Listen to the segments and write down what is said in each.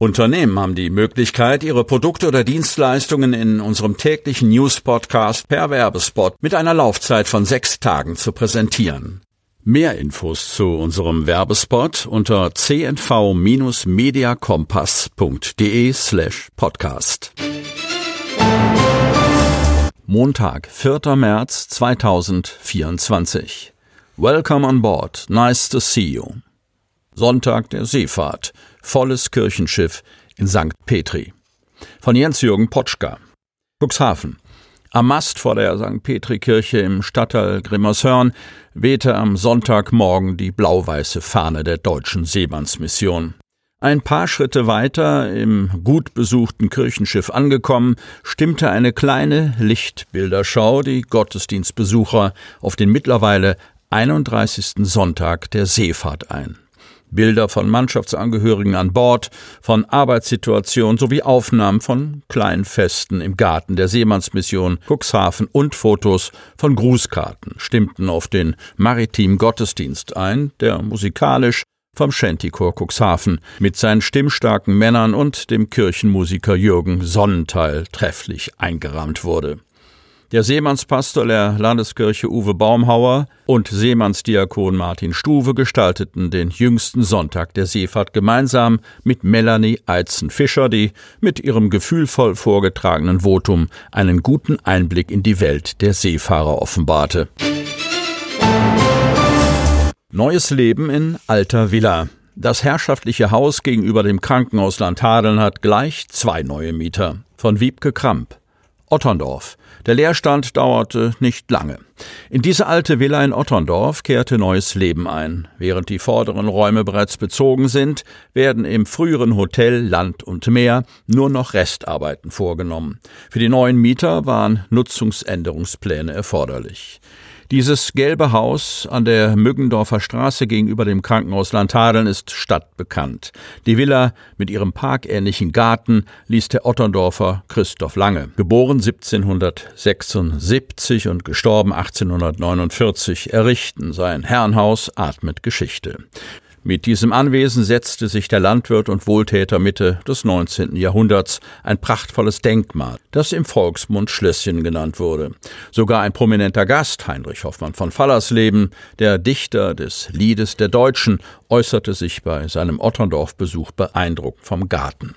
Unternehmen haben die Möglichkeit, ihre Produkte oder Dienstleistungen in unserem täglichen News-Podcast per Werbespot mit einer Laufzeit von sechs Tagen zu präsentieren. Mehr Infos zu unserem Werbespot unter cnv-mediakompass.de slash podcast. Montag, 4. März 2024. Welcome on board. Nice to see you. Sonntag der Seefahrt volles Kirchenschiff in St. Petri. Von Jens-Jürgen Potschka. Cuxhaven. Am Mast vor der St. Petri-Kirche im Stadtteil Grimmershörn wehte am Sonntagmorgen die blau-weiße Fahne der deutschen Seemannsmission. Ein paar Schritte weiter, im gut besuchten Kirchenschiff angekommen, stimmte eine kleine Lichtbilderschau die Gottesdienstbesucher auf den mittlerweile 31. Sonntag der Seefahrt ein. Bilder von Mannschaftsangehörigen an Bord, von Arbeitssituationen sowie Aufnahmen von Kleinfesten im Garten der Seemannsmission Cuxhaven und Fotos von Grußkarten stimmten auf den maritimen Gottesdienst ein, der musikalisch vom Shantychor Cuxhaven mit seinen stimmstarken Männern und dem Kirchenmusiker Jürgen Sonnenthal trefflich eingerahmt wurde. Der Seemannspastor der Landeskirche Uwe Baumhauer und Seemannsdiakon Martin Stuwe gestalteten den jüngsten Sonntag der Seefahrt gemeinsam mit Melanie Eitzen-Fischer, die mit ihrem gefühlvoll vorgetragenen Votum einen guten Einblick in die Welt der Seefahrer offenbarte. Neues Leben in alter Villa. Das herrschaftliche Haus gegenüber dem Krankenhaus Landhadeln hat gleich zwei neue Mieter. Von Wiebke Kramp. Otterndorf. Der Leerstand dauerte nicht lange. In diese alte Villa in Otterndorf kehrte neues Leben ein. Während die vorderen Räume bereits bezogen sind, werden im früheren Hotel Land und Meer nur noch Restarbeiten vorgenommen. Für die neuen Mieter waren Nutzungsänderungspläne erforderlich. Dieses gelbe Haus an der Müggendorfer Straße gegenüber dem Krankenhaus Landhadeln ist stadtbekannt. Die Villa mit ihrem parkähnlichen Garten ließ der Otterndorfer Christoph Lange, geboren 1776 und gestorben 1849, errichten. Sein Herrenhaus atmet Geschichte. Mit diesem Anwesen setzte sich der Landwirt und Wohltäter Mitte des 19. Jahrhunderts ein prachtvolles Denkmal, das im Volksmund Schlösschen genannt wurde. Sogar ein prominenter Gast, Heinrich Hoffmann von Fallersleben, der Dichter des Liedes der Deutschen, äußerte sich bei seinem Otterndorf-Besuch beeindruckt vom Garten.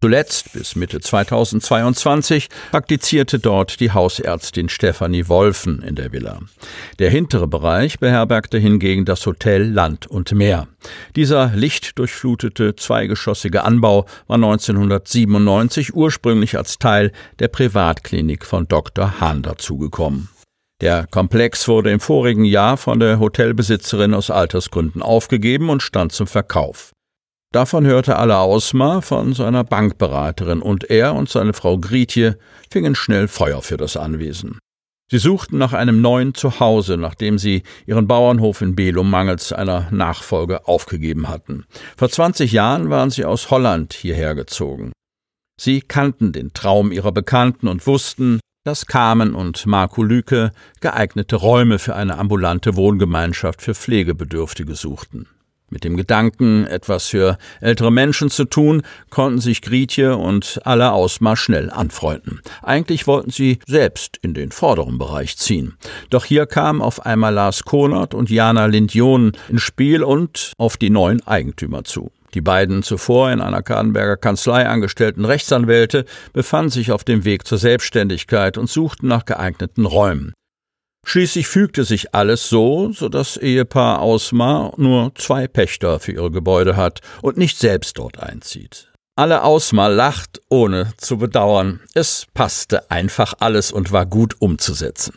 Zuletzt bis Mitte 2022 praktizierte dort die Hausärztin Stefanie Wolfen in der Villa. Der hintere Bereich beherbergte hingegen das Hotel Land und Meer. Dieser lichtdurchflutete zweigeschossige Anbau war 1997 ursprünglich als Teil der Privatklinik von Dr. Hahn dazugekommen. Der Komplex wurde im vorigen Jahr von der Hotelbesitzerin aus Altersgründen aufgegeben und stand zum Verkauf. Davon hörte Alla Ausmar von seiner Bankberaterin und er und seine Frau Grietje fingen schnell Feuer für das Anwesen. Sie suchten nach einem neuen Zuhause, nachdem sie ihren Bauernhof in Belum mangels einer Nachfolge aufgegeben hatten. Vor 20 Jahren waren sie aus Holland hierher gezogen. Sie kannten den Traum ihrer Bekannten und wussten, dass Carmen und Marco Lüke geeignete Räume für eine ambulante Wohngemeinschaft für Pflegebedürftige suchten. Mit dem Gedanken, etwas für ältere Menschen zu tun, konnten sich Grietje und alle Ausmar schnell anfreunden. Eigentlich wollten sie selbst in den vorderen Bereich ziehen. Doch hier kamen auf einmal Lars Konert und Jana Lindjonen ins Spiel und auf die neuen Eigentümer zu. Die beiden zuvor in einer Kadenberger Kanzlei angestellten Rechtsanwälte befanden sich auf dem Weg zur Selbstständigkeit und suchten nach geeigneten Räumen. Schließlich fügte sich alles so, so dass Ehepaar Ausmar nur zwei Pächter für ihre Gebäude hat und nicht selbst dort einzieht. Alle Ausmar lacht, ohne zu bedauern. Es passte einfach alles und war gut umzusetzen.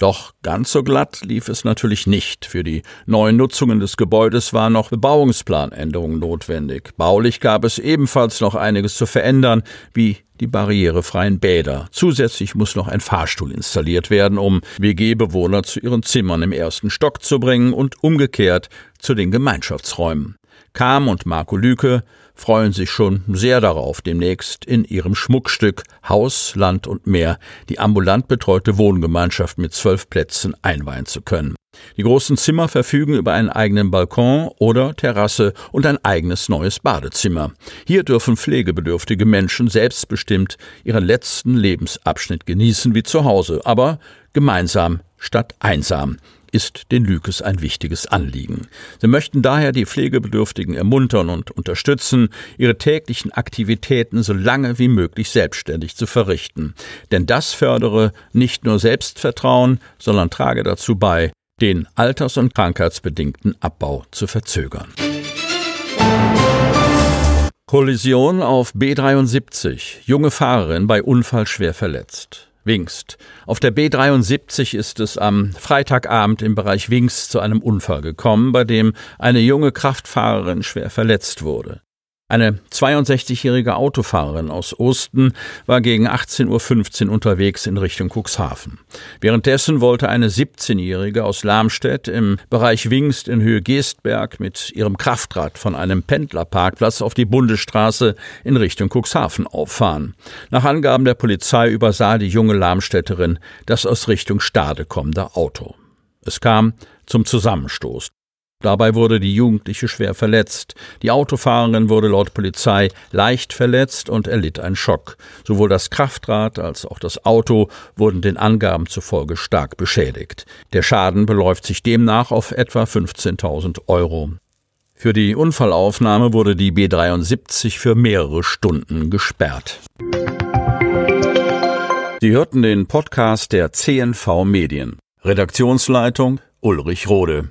Doch ganz so glatt lief es natürlich nicht. Für die neuen Nutzungen des Gebäudes waren noch Bebauungsplanänderungen notwendig. Baulich gab es ebenfalls noch einiges zu verändern, wie die barrierefreien Bäder. Zusätzlich muss noch ein Fahrstuhl installiert werden, um WG-Bewohner zu ihren Zimmern im ersten Stock zu bringen und umgekehrt zu den Gemeinschaftsräumen. Kam und Marco Lüke freuen sich schon sehr darauf, demnächst in ihrem Schmuckstück Haus, Land und Meer die ambulant betreute Wohngemeinschaft mit zwölf Plätzen einweihen zu können. Die großen Zimmer verfügen über einen eigenen Balkon oder Terrasse und ein eigenes neues Badezimmer. Hier dürfen pflegebedürftige Menschen selbstbestimmt ihren letzten Lebensabschnitt genießen wie zu Hause, aber gemeinsam statt einsam ist den Lükes ein wichtiges Anliegen. Sie möchten daher die Pflegebedürftigen ermuntern und unterstützen, ihre täglichen Aktivitäten so lange wie möglich selbstständig zu verrichten. Denn das fördere nicht nur Selbstvertrauen, sondern trage dazu bei, den alters- und krankheitsbedingten Abbau zu verzögern. Kollision auf B73. Junge Fahrerin bei Unfall schwer verletzt. Wingst. Auf der B73 ist es am Freitagabend im Bereich Wingst zu einem Unfall gekommen, bei dem eine junge Kraftfahrerin schwer verletzt wurde. Eine 62-jährige Autofahrerin aus Osten war gegen 18.15 Uhr unterwegs in Richtung Cuxhaven. Währenddessen wollte eine 17-jährige aus Lamstedt im Bereich Wingst in Höhe Geestberg mit ihrem Kraftrad von einem Pendlerparkplatz auf die Bundesstraße in Richtung Cuxhaven auffahren. Nach Angaben der Polizei übersah die junge Lamstädterin das aus Richtung Stade kommende Auto. Es kam zum Zusammenstoß. Dabei wurde die Jugendliche schwer verletzt. Die Autofahrerin wurde laut Polizei leicht verletzt und erlitt einen Schock. Sowohl das Kraftrad als auch das Auto wurden den Angaben zufolge stark beschädigt. Der Schaden beläuft sich demnach auf etwa 15.000 Euro. Für die Unfallaufnahme wurde die B73 für mehrere Stunden gesperrt. Sie hörten den Podcast der CNV Medien. Redaktionsleitung Ulrich Rode.